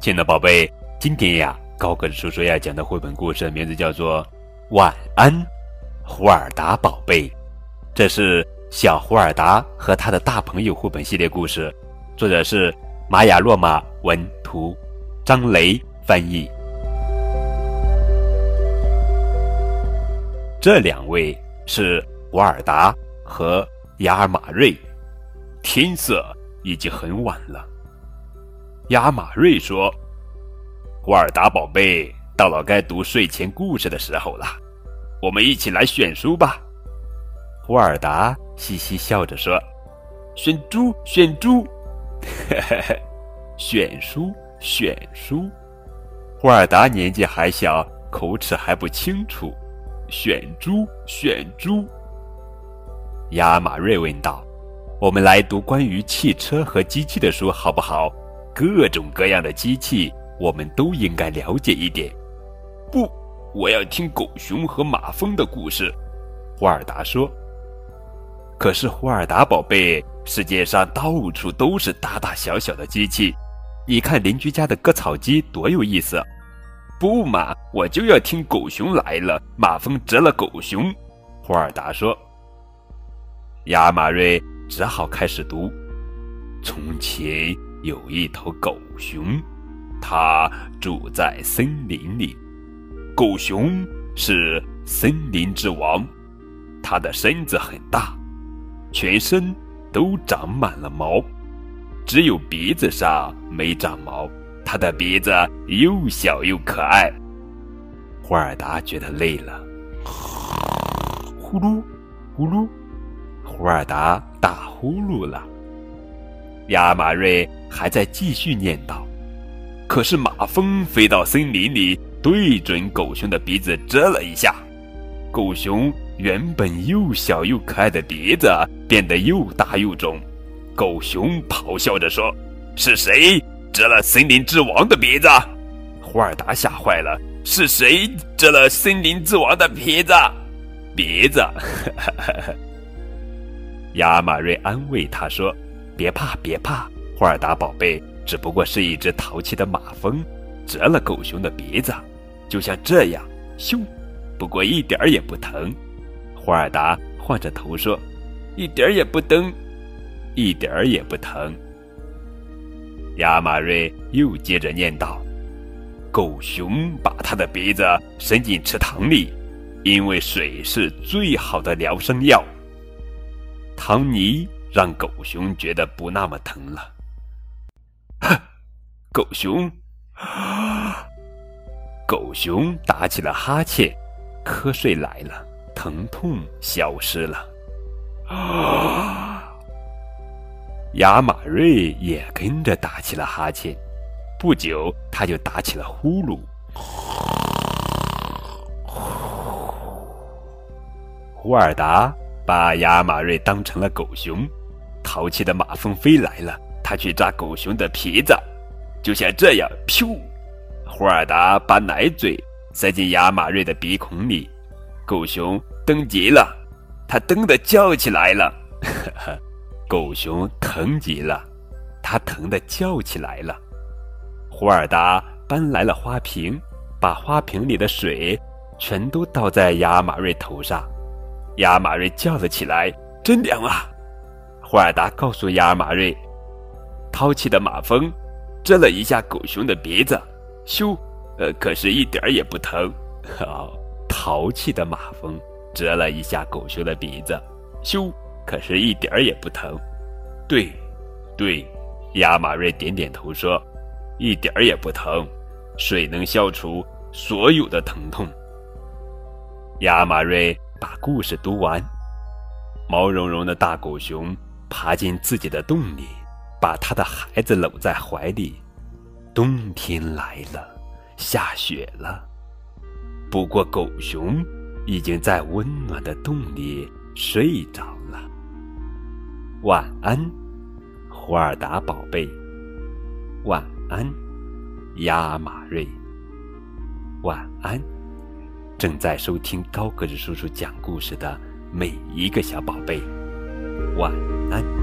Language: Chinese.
亲爱的宝贝，今天呀，高个子叔叔要讲的绘本故事名字叫做《晚安，胡尔达宝贝》。这是小胡尔达和他的大朋友绘本系列故事，作者是玛雅·洛玛文图，张雷翻译。这两位是胡尔达和雅尔马瑞。天色已经很晚了。亚马瑞说：“胡尔达宝贝，到了该读睡前故事的时候了，我们一起来选书吧。”胡尔达嘻嘻笑着说：“选猪，选猪，嘿嘿嘿，选书，选书。”胡尔达年纪还小，口齿还不清楚。选猪，选猪。亚马瑞问道：“我们来读关于汽车和机器的书，好不好？各种各样的机器，我们都应该了解一点。”不，我要听狗熊和马蜂的故事。”胡尔达说。“可是，胡尔达宝贝，世界上到处都是大大小小的机器，你看邻居家的割草机多有意思。”不嘛，我就要听狗熊来了，马蜂蛰了狗熊。霍尔达说：“亚马瑞只好开始读。从前有一头狗熊，它住在森林里。狗熊是森林之王，它的身子很大，全身都长满了毛，只有鼻子上没长毛。”它的鼻子又小又可爱。胡尔达觉得累了，呼噜，呼噜，胡尔达打呼噜了。亚马瑞还在继续念叨，可是马蜂飞到森林里，对准狗熊的鼻子蛰了一下。狗熊原本又小又可爱的鼻子变得又大又肿。狗熊咆哮着说：“是谁？”蛰了森林之王的鼻子，胡尔达吓坏了。是谁蛰了森林之王的鼻子？鼻子？亚马瑞安慰他说：“别怕，别怕，胡尔达宝贝，只不过是一只淘气的马蜂蛰了狗熊的鼻子，就像这样，咻！不过一点儿也不疼。”胡尔达晃着头说：“一点儿也不疼，一点儿也不疼。”亚马瑞又接着念道：“狗熊把他的鼻子伸进池塘里，因为水是最好的疗伤药。唐尼让狗熊觉得不那么疼了。”哼，狗熊，狗熊打起了哈欠，瞌睡来了，疼痛消失了。啊！亚马瑞也跟着打起了哈欠，不久他就打起了呼噜。胡尔达把亚马瑞当成了狗熊，淘气的马蜂飞来了，他去抓狗熊的皮子，就像这样，噗！胡尔达把奶嘴塞进亚马瑞的鼻孔里，狗熊蹬极了，他蹬的叫起来了，呵呵。狗熊疼极了，它疼得叫起来了。胡尔达搬来了花瓶，把花瓶里的水全都倒在亚马瑞头上。亚马瑞叫了起来：“真凉啊！”胡尔达告诉亚尔马瑞：“淘气的马蜂蛰了一下狗熊的鼻子，咻，呃，可是一点儿也不疼。好，淘气的马蜂蛰了一下狗熊的鼻子，咻。”可是，一点儿也不疼。对，对，亚尔马瑞点点头说：“一点儿也不疼，水能消除所有的疼痛。”亚尔马瑞把故事读完，毛茸茸的大狗熊爬进自己的洞里，把他的孩子搂在怀里。冬天来了，下雪了。不过，狗熊已经在温暖的洞里睡着了。晚安，胡尔达宝贝。晚安，亚马瑞。晚安，正在收听高个子叔叔讲故事的每一个小宝贝。晚安。